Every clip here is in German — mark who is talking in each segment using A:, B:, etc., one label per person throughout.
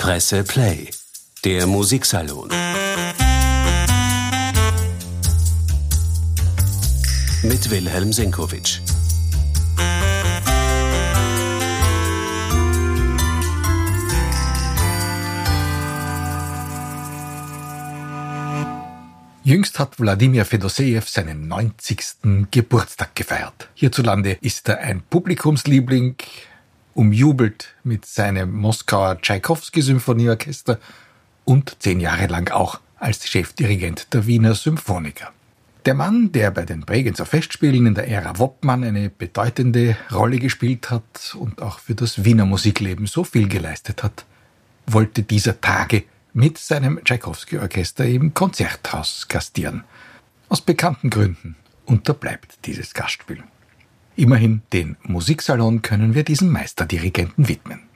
A: Presse Play, der Musiksalon. Mit Wilhelm Senkowitsch.
B: Jüngst hat Wladimir Fedosejew seinen 90. Geburtstag gefeiert. Hierzulande ist er ein Publikumsliebling, umjubelt mit seinem Moskauer Tschaikowski-Symphonieorchester und zehn Jahre lang auch als Chefdirigent der Wiener Symphoniker. Der Mann, der bei den Bregenzer Festspielen in der Ära Woppmann eine bedeutende Rolle gespielt hat und auch für das Wiener Musikleben so viel geleistet hat, wollte dieser Tage mit seinem Tschaikowski-Orchester im Konzerthaus gastieren. Aus bekannten Gründen unterbleibt dieses Gastspiel. Immerhin den Musiksalon können wir diesem Meisterdirigenten widmen.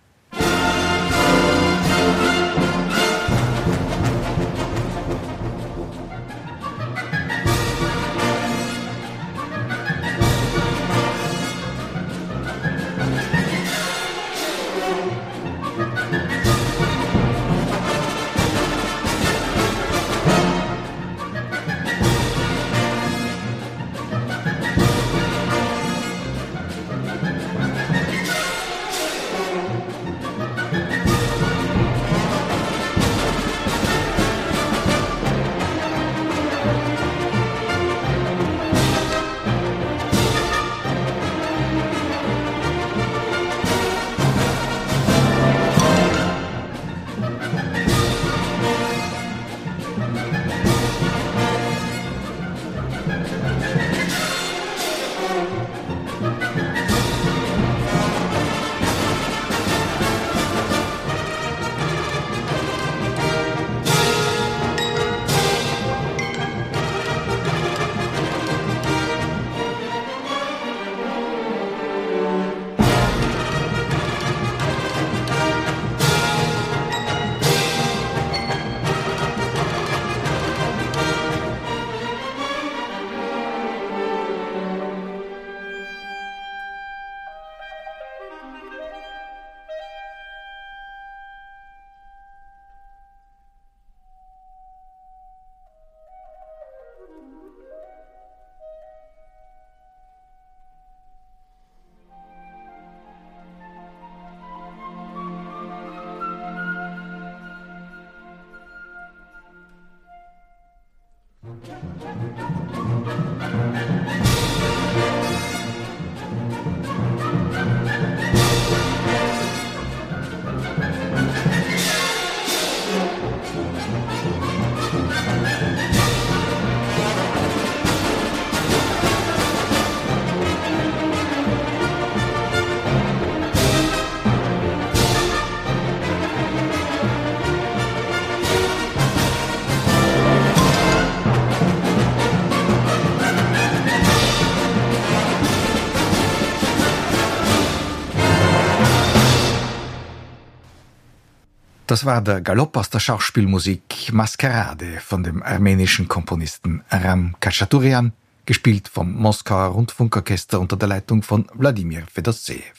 B: Das war der Galopp aus der Schauspielmusik Maskerade von dem armenischen Komponisten Aram Kachaturian, gespielt vom Moskauer Rundfunkorchester unter der Leitung von Wladimir Fedoseev.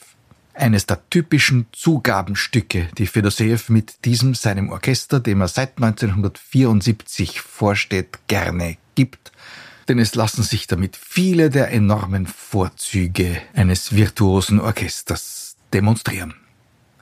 B: Eines der typischen Zugabenstücke, die Fedoseev mit diesem seinem Orchester, dem er seit 1974 vorsteht, gerne gibt, denn es lassen sich damit viele der enormen Vorzüge eines virtuosen Orchesters demonstrieren.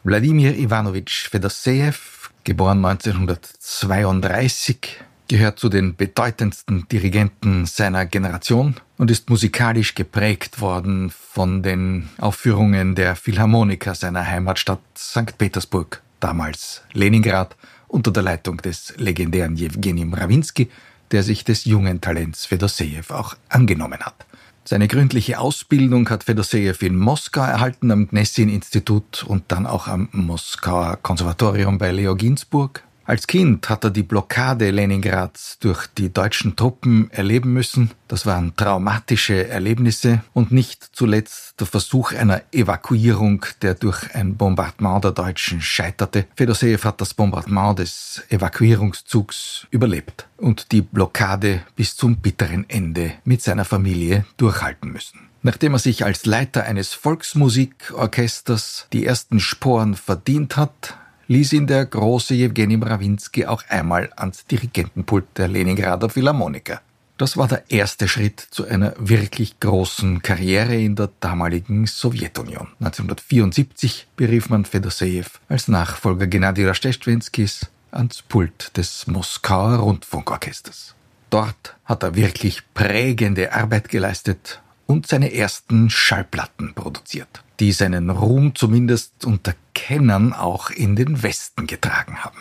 B: Wladimir Ivanovich Fedosejew, geboren 1932, gehört zu den bedeutendsten Dirigenten seiner Generation und ist musikalisch geprägt worden von den Aufführungen der Philharmoniker seiner Heimatstadt St. Petersburg, damals Leningrad, unter der Leitung des legendären Jewgeni Mrawinsky, der sich des jungen Talents Fedosejew auch angenommen hat. Seine gründliche Ausbildung hat Fedosejew in Moskau erhalten, am Gnessin-Institut und dann auch am Moskauer Konservatorium bei Leo Ginsburg. Als Kind hat er die Blockade Leningrads durch die deutschen Truppen erleben müssen. Das waren traumatische Erlebnisse und nicht zuletzt der Versuch einer Evakuierung, der durch ein Bombardement der Deutschen scheiterte. Fedosejew hat das Bombardement des Evakuierungszugs überlebt und die Blockade bis zum bitteren Ende mit seiner Familie durchhalten müssen. Nachdem er sich als Leiter eines Volksmusikorchesters die ersten Sporen verdient hat, ließ ihn der große Jewgeni Mrawinski auch einmal ans Dirigentenpult der Leningrader Philharmoniker. Das war der erste Schritt zu einer wirklich großen Karriere in der damaligen Sowjetunion. 1974 berief man Fedosejew als Nachfolger Gennady Rastestwenskis ans Pult des Moskauer Rundfunkorchesters. Dort hat er wirklich prägende Arbeit geleistet und seine ersten Schallplatten produziert, die seinen Ruhm zumindest unter Kennern auch in den Westen getragen haben.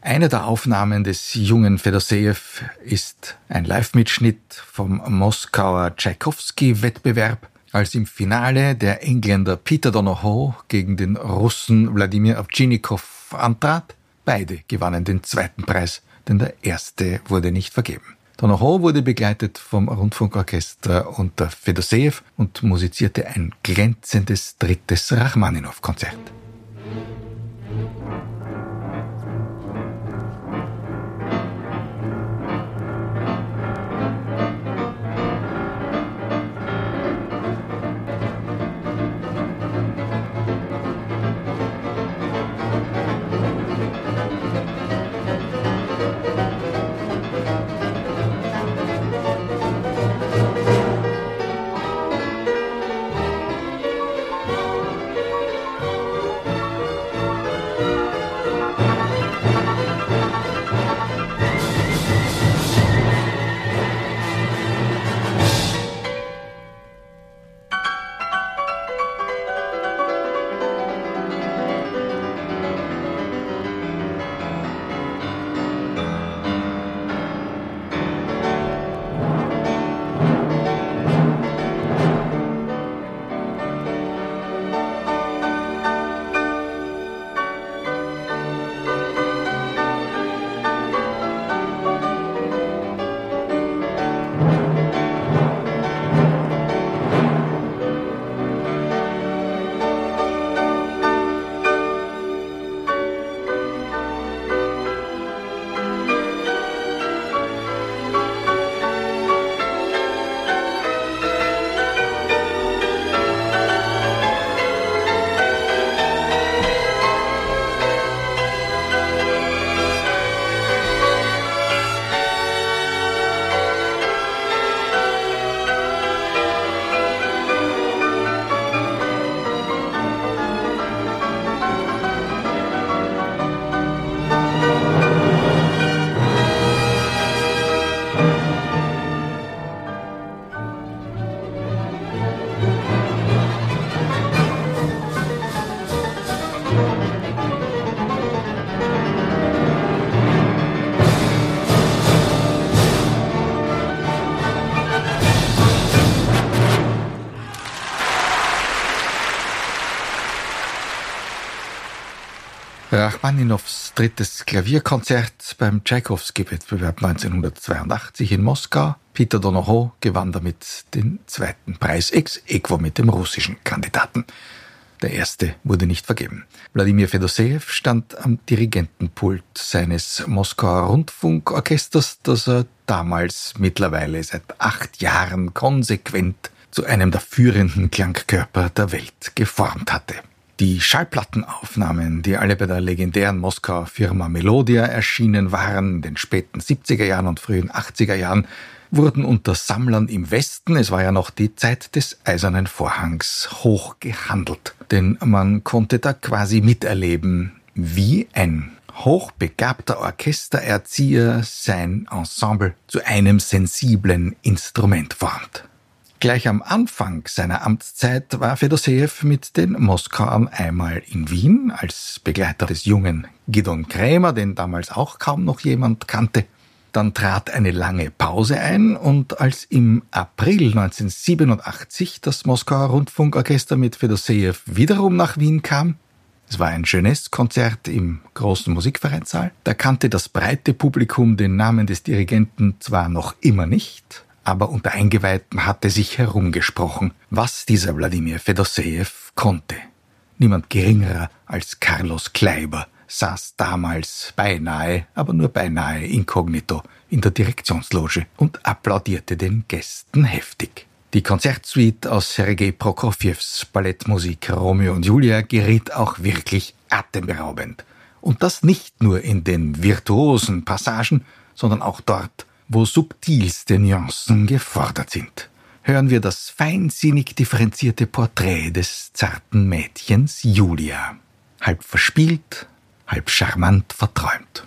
B: Eine der Aufnahmen des jungen Fedosejew ist ein Live-Mitschnitt vom Moskauer Tschaikowski-Wettbewerb, als im Finale der Engländer Peter Donohoe gegen den Russen Wladimir Ovtchinnikov antrat. Beide gewannen den zweiten Preis, denn der erste wurde nicht vergeben. Donohoe wurde begleitet vom Rundfunkorchester unter Fedoseev und musizierte ein glänzendes drittes Rachmaninow-Konzert. Rachmaninows drittes Klavierkonzert beim Tschaikowski-Wettbewerb 1982 in Moskau. Peter Donohoe gewann damit den zweiten Preis ex equo mit dem russischen Kandidaten. Der erste wurde nicht vergeben. Wladimir Fedosejew stand am Dirigentenpult seines Moskauer Rundfunkorchesters, das er damals mittlerweile seit acht Jahren konsequent zu einem der führenden Klangkörper der Welt geformt hatte. Die Schallplattenaufnahmen, die alle bei der legendären Moskauer Firma Melodia erschienen waren in den späten 70er Jahren und frühen 80er Jahren, wurden unter Sammlern im Westen, es war ja noch die Zeit des Eisernen Vorhangs, hoch gehandelt. Denn man konnte da quasi miterleben, wie ein hochbegabter Orchestererzieher sein Ensemble zu einem sensiblen Instrument formt. Gleich am Anfang seiner Amtszeit war Fedosejew mit den Moskauern einmal in Wien als Begleiter des jungen Gidon Krämer, den damals auch kaum noch jemand kannte. Dann trat eine lange Pause ein und als im April 1987 das Moskauer Rundfunkorchester mit Fedosejew wiederum nach Wien kam, es war ein Jeunesse-Konzert im großen Musikvereinssaal, da kannte das breite Publikum den Namen des Dirigenten zwar noch immer nicht, aber unter Eingeweihten hatte sich herumgesprochen, was dieser Wladimir Fedosejew konnte. Niemand geringerer als Carlos Kleiber saß damals beinahe, aber nur beinahe inkognito in der Direktionsloge und applaudierte den Gästen heftig. Die Konzertsuite aus Sergei Prokofjews Ballettmusik Romeo und Julia geriet auch wirklich atemberaubend Und das nicht nur in den virtuosen Passagen, sondern auch dort, wo subtilste Nuancen gefordert sind. Hören wir das feinsinnig differenzierte Porträt des zarten Mädchens Julia, halb verspielt, halb charmant verträumt.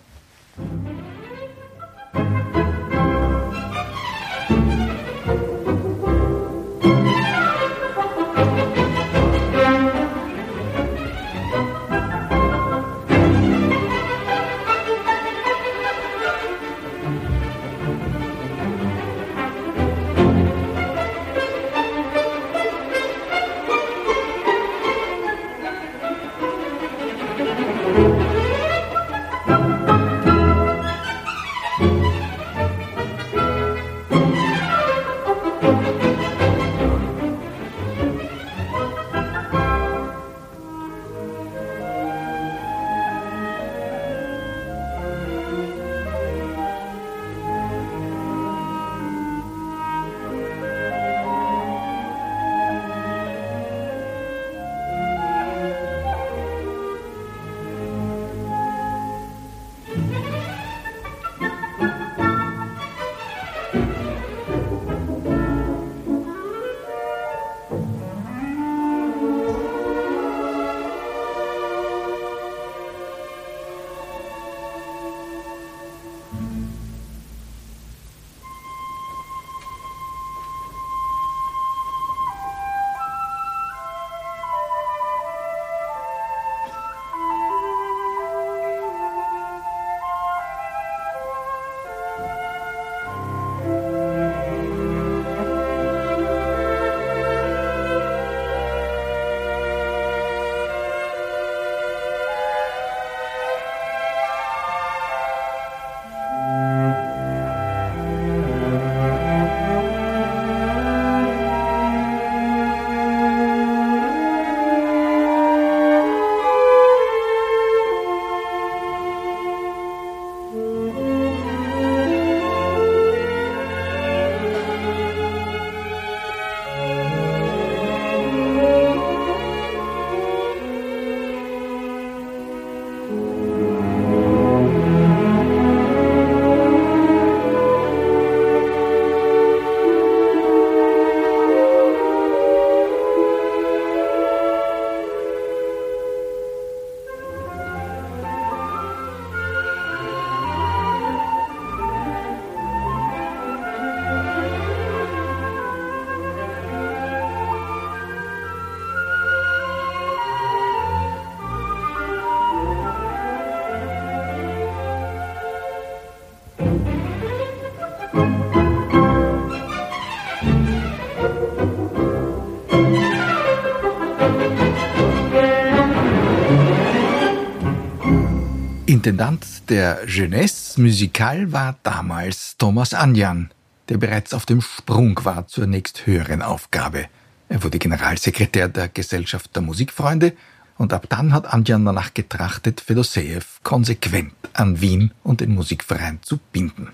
B: Intendant der Jeunesse Musicale war damals Thomas Anjan, der bereits auf dem Sprung war zur nächst höheren Aufgabe. Er wurde Generalsekretär der Gesellschaft der Musikfreunde und ab dann hat Anjan danach getrachtet, Fedoseev konsequent an Wien und den Musikverein zu binden.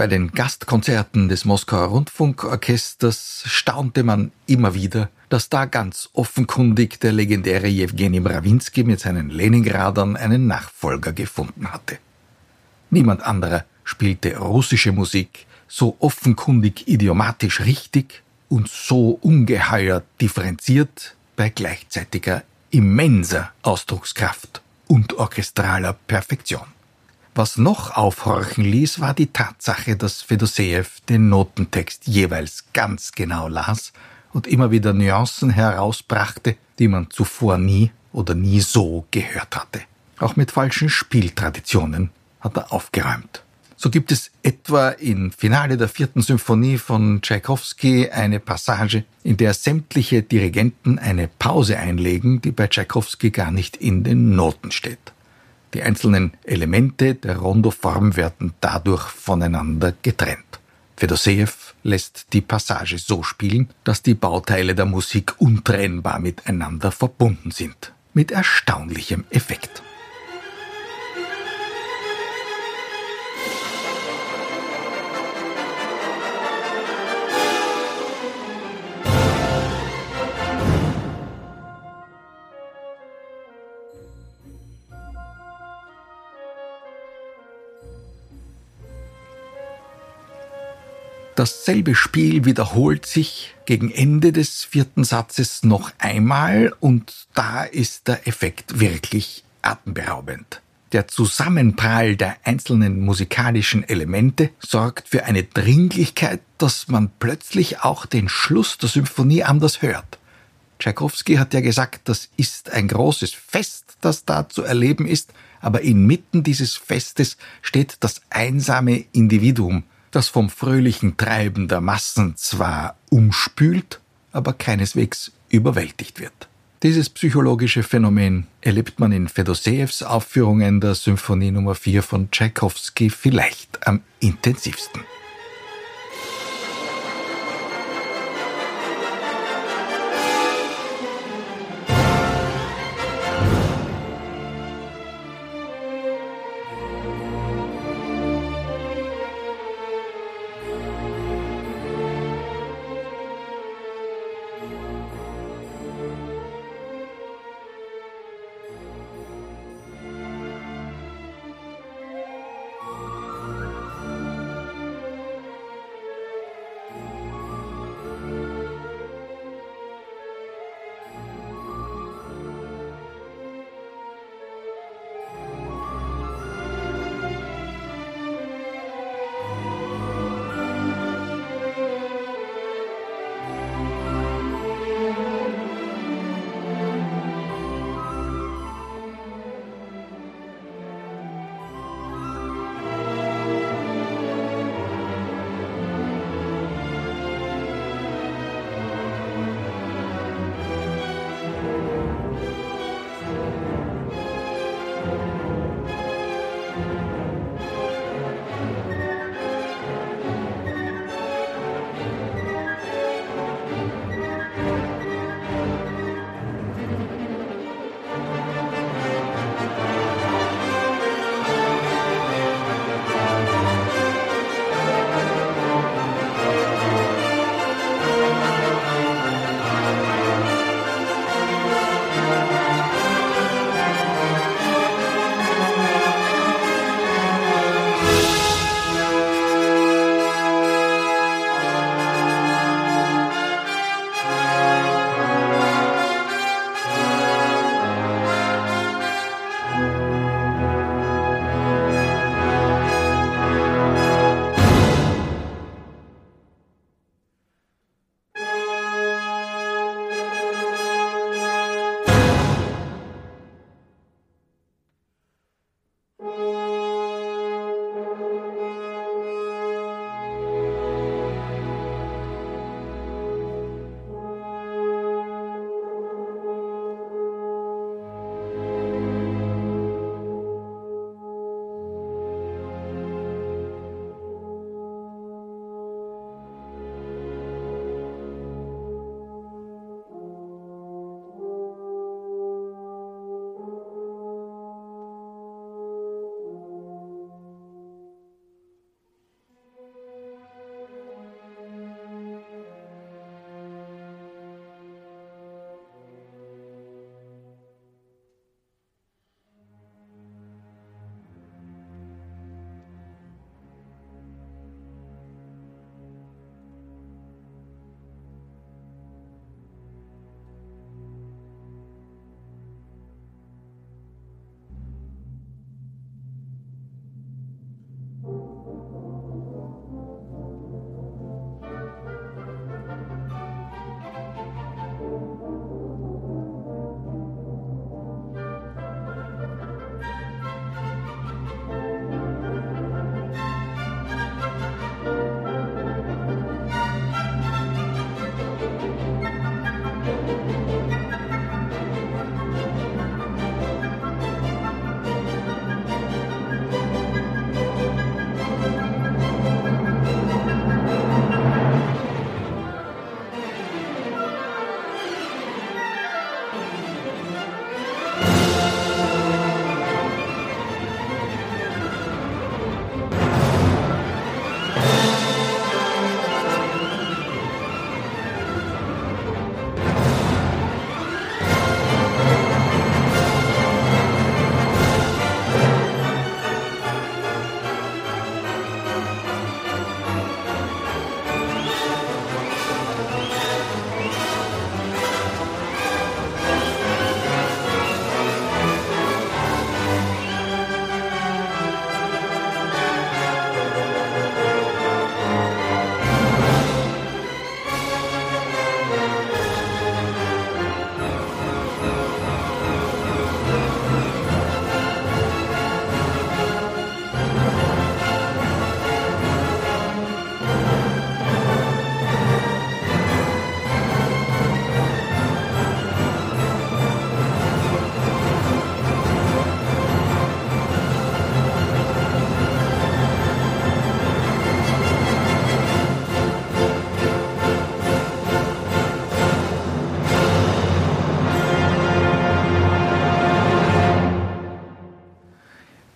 B: Bei den Gastkonzerten des Moskauer Rundfunkorchesters staunte man immer wieder, dass da ganz offenkundig der legendäre Jewgeni Mrawinski mit seinen Leningradern einen Nachfolger gefunden hatte. Niemand anderer spielte russische Musik so offenkundig idiomatisch richtig und so ungeheuer differenziert bei gleichzeitiger immenser Ausdruckskraft und orchestraler Perfektion. Was noch aufhorchen ließ, war die Tatsache, dass Fedoseev den Notentext jeweils ganz genau las und immer wieder Nuancen herausbrachte, die man zuvor nie oder nie so gehört hatte. Auch mit falschen Spieltraditionen hat er aufgeräumt. So gibt es etwa im Finale der vierten Symphonie von Tschaikowski eine Passage, in der sämtliche Dirigenten eine Pause einlegen, die bei Tschaikowski gar nicht in den Noten steht. Die einzelnen Elemente der Rondoform werden dadurch voneinander getrennt. Fedoseev lässt die Passage so spielen, dass die Bauteile der Musik untrennbar miteinander verbunden sind. Mit erstaunlichem Effekt. Dasselbe Spiel wiederholt sich gegen Ende des vierten Satzes noch einmal und da ist der Effekt wirklich atemberaubend. Der Zusammenprall der einzelnen musikalischen Elemente sorgt für eine Dringlichkeit, dass man plötzlich auch den Schluss der Symphonie anders hört. Tschaikowski hat ja gesagt, das ist ein großes Fest, das da zu erleben ist, aber inmitten dieses Festes steht das einsame Individuum, das vom fröhlichen Treiben der Massen zwar umspült, aber keineswegs überwältigt wird. Dieses psychologische Phänomen erlebt man in Fedoseevs Aufführungen der Symphonie Nummer 4 von Tschaikowski vielleicht am intensivsten.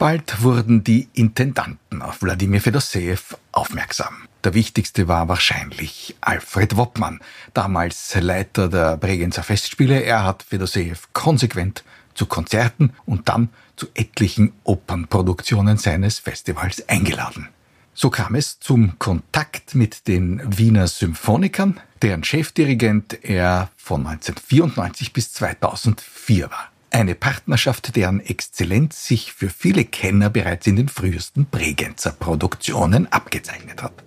B: Bald wurden die Intendanten auf Wladimir Fedosejew aufmerksam. Der wichtigste war wahrscheinlich Alfred Woppmann, damals Leiter der Bregenzer Festspiele. Er hat Fedosejew konsequent zu Konzerten und dann zu etlichen Opernproduktionen seines Festivals eingeladen. So kam es zum Kontakt mit den Wiener Symphonikern, deren Chefdirigent er von 1994 bis 2004 war. Eine Partnerschaft, deren Exzellenz sich für viele Kenner bereits in den frühesten Bregenzer Produktionen abgezeichnet hat.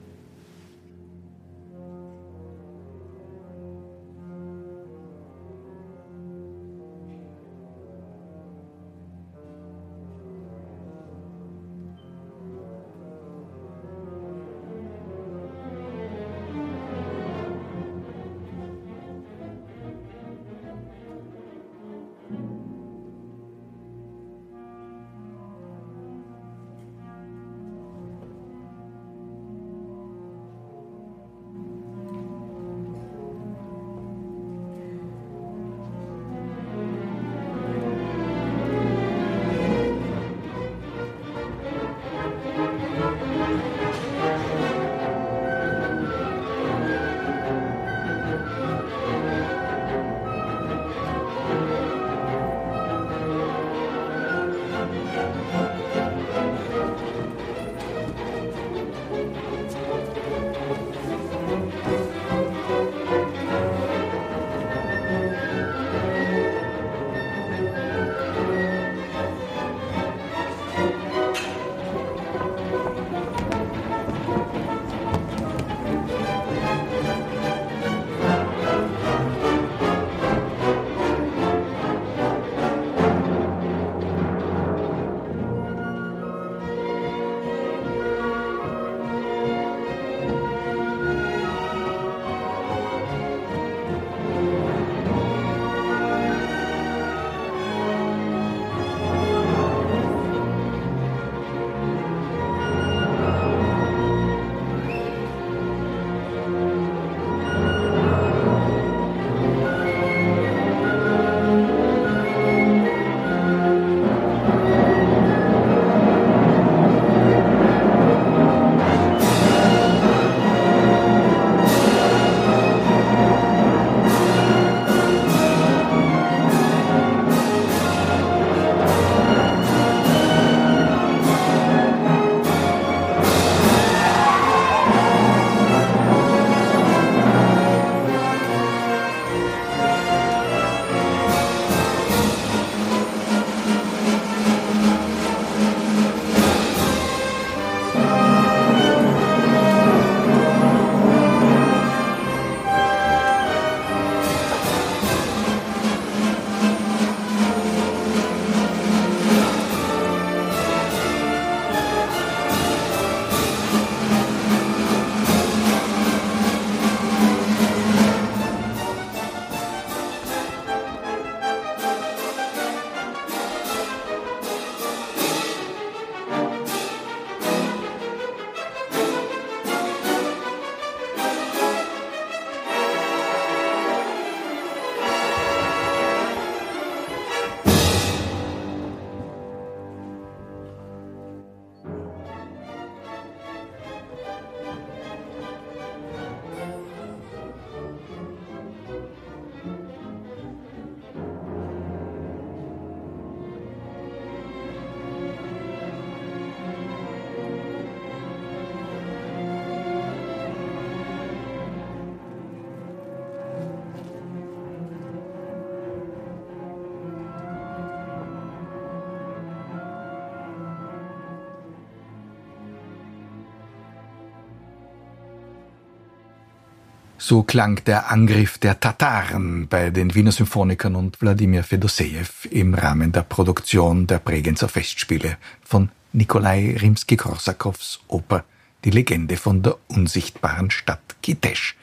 B: So klang der Angriff der Tataren bei den Wiener Symphonikern und Wladimir Fedosejew im Rahmen der Produktion der Bregenzer Festspiele von Nikolai Rimski-Korsakows Oper Die Legende von der unsichtbaren Stadt Kitesh.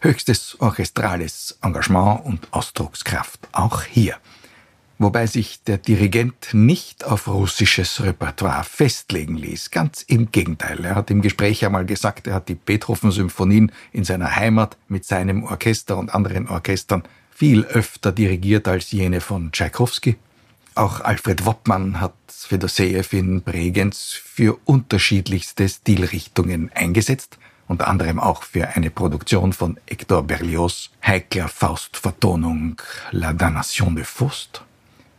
B: Höchstes orchestrales Engagement und Ausdruckskraft auch hier wobei sich der Dirigent nicht auf russisches Repertoire festlegen ließ. Ganz im Gegenteil. Er hat im Gespräch einmal gesagt, er hat die Beethoven-Symphonien in seiner Heimat mit seinem Orchester und anderen Orchestern viel öfter dirigiert als jene von Tschaikowski. Auch Alfred Woppmann hat Fedoseev in Bregenz für unterschiedlichste Stilrichtungen eingesetzt, unter anderem auch für eine Produktion von Hector Berlioz heikler Faustvertonung La Damnation de Faust.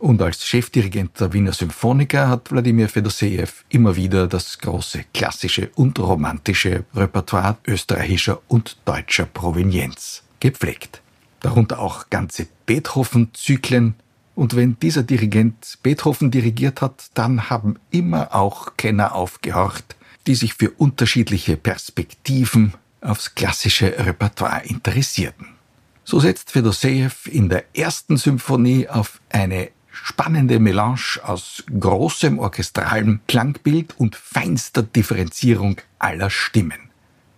B: Und als Chefdirigent der Wiener Symphoniker hat Wladimir Fedoseev immer wieder das große klassische und romantische Repertoire österreichischer und deutscher Provenienz gepflegt. Darunter auch ganze Beethoven-Zyklen. Und wenn dieser Dirigent Beethoven dirigiert hat, dann haben immer auch Kenner aufgehorcht, die sich für unterschiedliche Perspektiven aufs klassische Repertoire interessierten. So setzt Fedoseev in der ersten Symphonie auf eine spannende Melange aus großem orchestralem Klangbild und feinster Differenzierung aller Stimmen.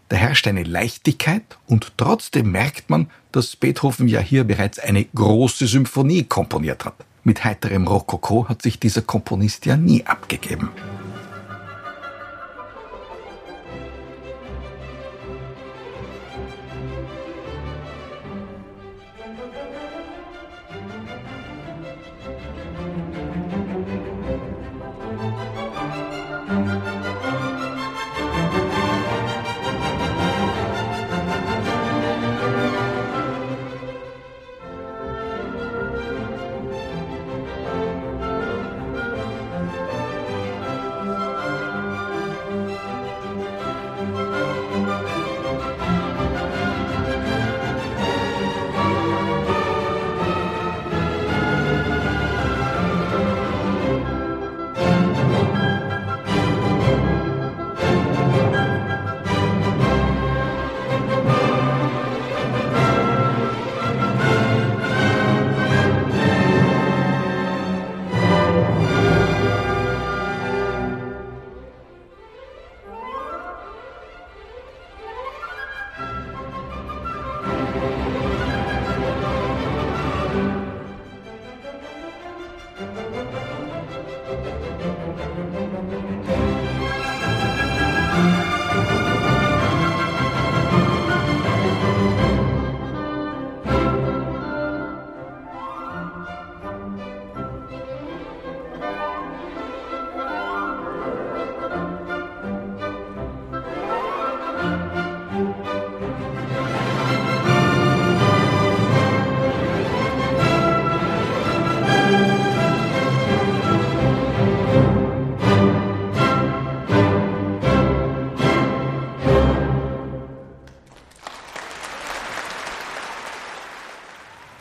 B: Da herrscht eine Leichtigkeit und trotzdem merkt man, dass Beethoven ja hier bereits eine große Symphonie komponiert hat. Mit heiterem Rokoko hat sich dieser Komponist ja nie abgegeben.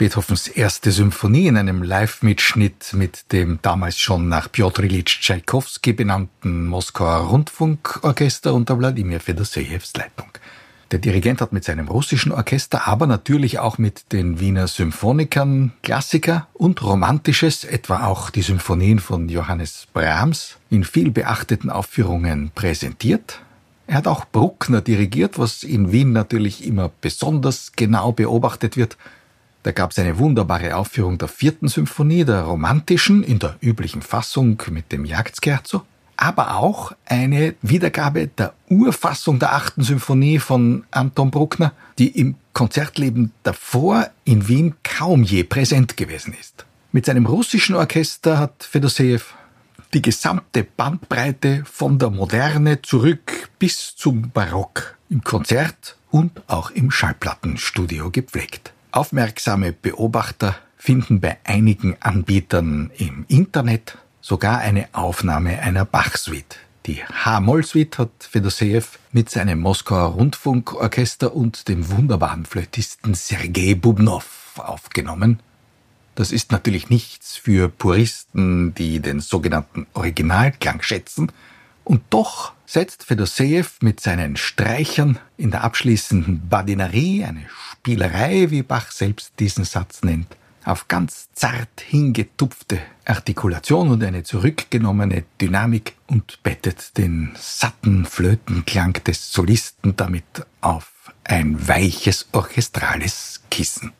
B: Beethovens erste Symphonie in einem Live-Mitschnitt mit dem damals schon nach Piotr Ilyich Tschaikowski benannten Moskauer Rundfunkorchester unter Wladimir Fedosejews Leitung. Der Dirigent hat mit seinem russischen Orchester, aber natürlich auch mit den Wiener Symphonikern Klassiker und Romantisches, etwa auch die Symphonien von Johannes Brahms, in viel beachteten Aufführungen präsentiert. Er hat auch Bruckner dirigiert, was in Wien natürlich immer besonders genau beobachtet wird – da gab es eine wunderbare Aufführung der vierten Symphonie, der romantischen, in der üblichen Fassung mit dem Jagdscherzo, aber auch eine Wiedergabe der Urfassung der achten Symphonie von Anton Bruckner, die im Konzertleben davor in Wien kaum je präsent gewesen ist. Mit seinem russischen Orchester hat Fedosejew die gesamte Bandbreite von der Moderne zurück bis zum Barock im Konzert und auch im Schallplattenstudio gepflegt. Aufmerksame Beobachter finden bei einigen Anbietern im Internet sogar eine Aufnahme einer Bach-Suite. Die H-Moll-Suite hat Fedosejew mit seinem Moskauer Rundfunkorchester und dem wunderbaren Flötisten Sergei Bubnov aufgenommen. Das ist natürlich nichts für Puristen, die den sogenannten Originalklang schätzen, und doch setzt Fedosejew mit seinen Streichern in der abschließenden Badinerie, eine Spielerei, wie Bach selbst diesen Satz nennt, auf ganz zart hingetupfte Artikulation und eine zurückgenommene Dynamik und bettet den satten Flötenklang des Solisten damit auf ein weiches orchestrales Kissen.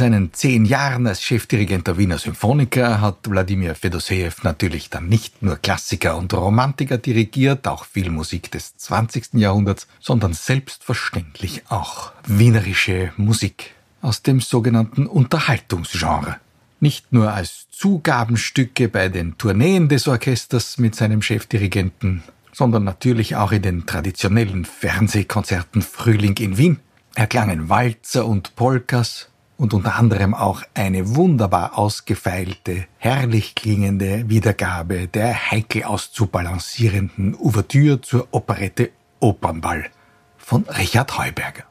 B: Seinen zehn Jahren als Chefdirigent der Wiener Symphoniker hat Wladimir Fedoseev natürlich dann nicht nur Klassiker und Romantiker dirigiert, auch viel Musik des 20. Jahrhunderts, sondern selbstverständlich auch wienerische Musik aus dem sogenannten Unterhaltungsgenre. Nicht nur als Zugabenstücke bei den Tourneen des Orchesters mit seinem Chefdirigenten, sondern natürlich auch in den traditionellen Fernsehkonzerten Frühling in Wien erklangen Walzer und Polkas, und unter anderem auch eine wunderbar ausgefeilte, herrlich klingende Wiedergabe der heikel auszubalancierenden Ouvertüre zur Operette Opernball von Richard Heuberger.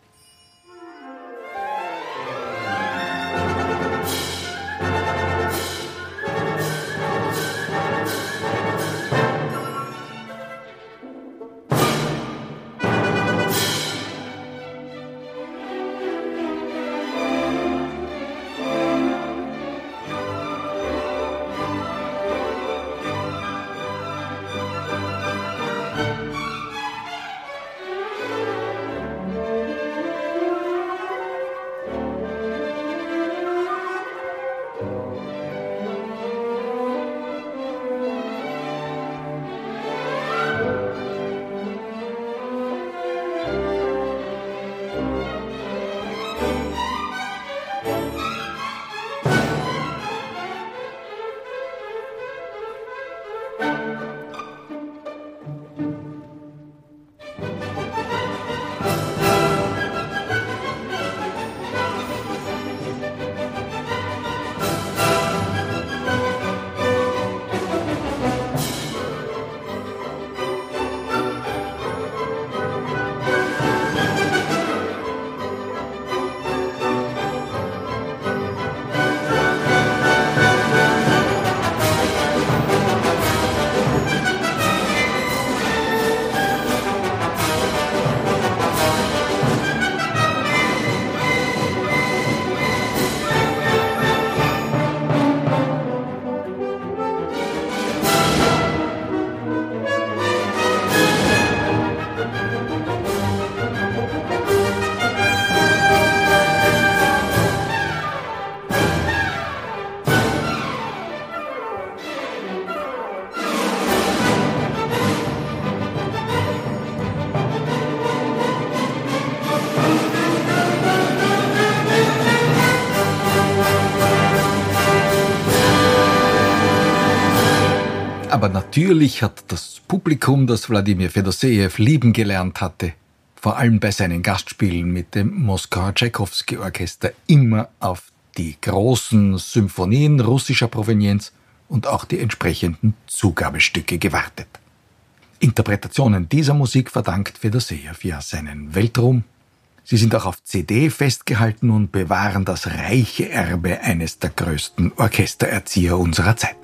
B: Natürlich hat das Publikum, das Wladimir Fedosejew lieben gelernt hatte, vor allem bei seinen Gastspielen mit dem Moskauer Tchaikovsky Orchester immer auf die großen Symphonien russischer Provenienz und auch die entsprechenden Zugabestücke gewartet. Interpretationen dieser Musik verdankt Fedosejew ja seinen Weltruhm. Sie sind auch auf CD festgehalten und bewahren das reiche Erbe eines der größten Orchestererzieher unserer Zeit.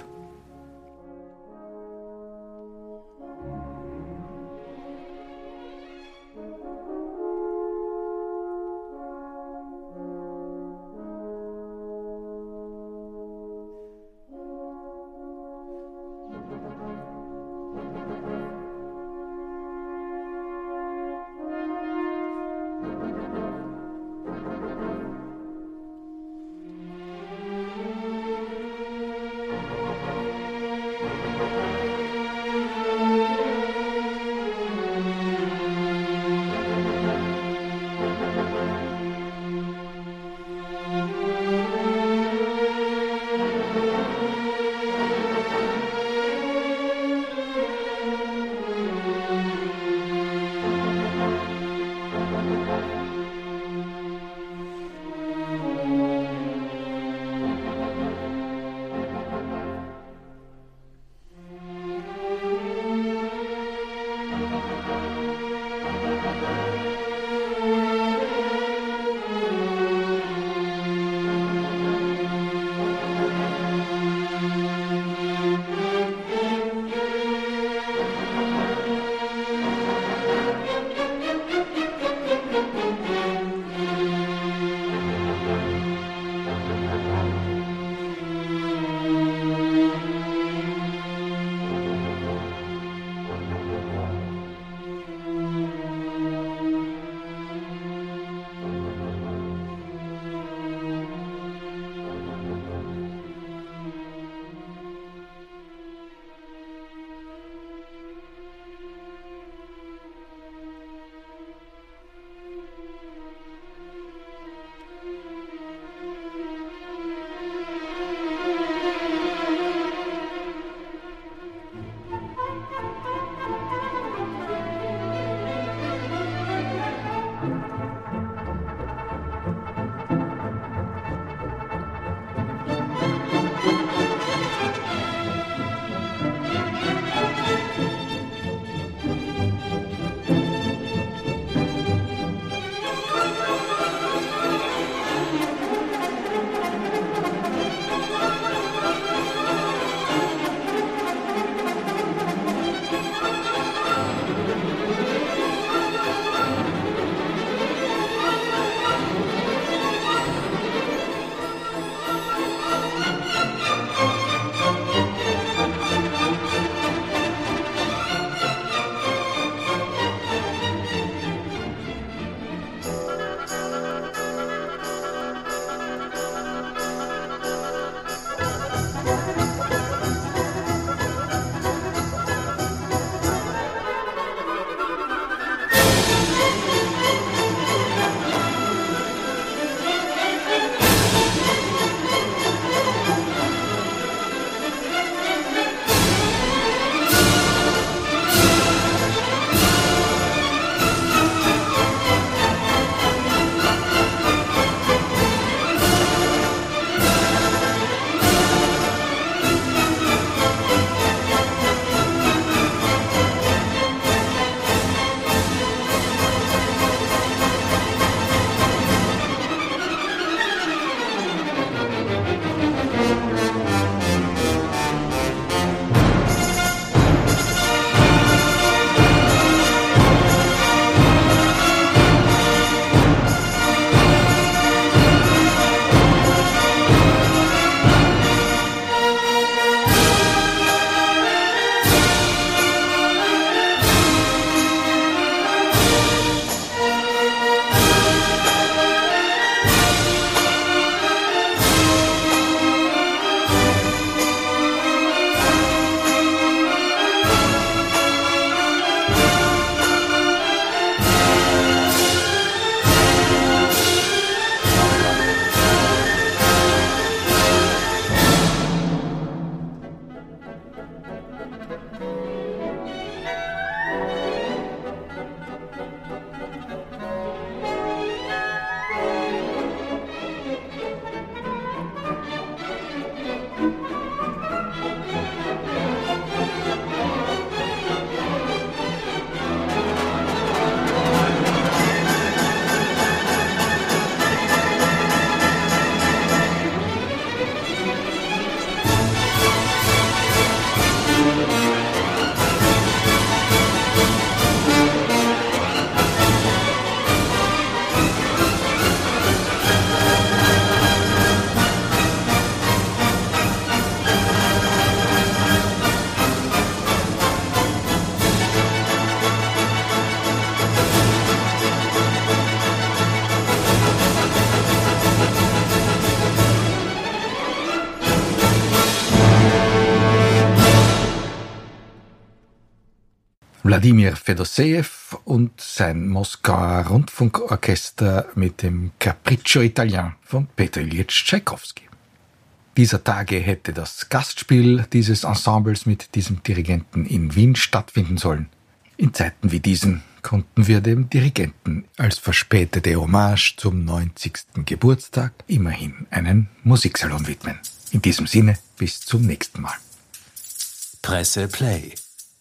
B: Wladimir Fedoseev und sein Moskauer Rundfunkorchester mit dem Capriccio Italien von Peter Ilyich Tschaikowski. Dieser Tage hätte das Gastspiel dieses Ensembles mit diesem Dirigenten in Wien stattfinden sollen. In Zeiten wie diesen konnten wir dem Dirigenten als verspätete Hommage zum 90. Geburtstag immerhin einen Musiksalon widmen. In diesem Sinne, bis zum nächsten Mal.
A: Presse Play,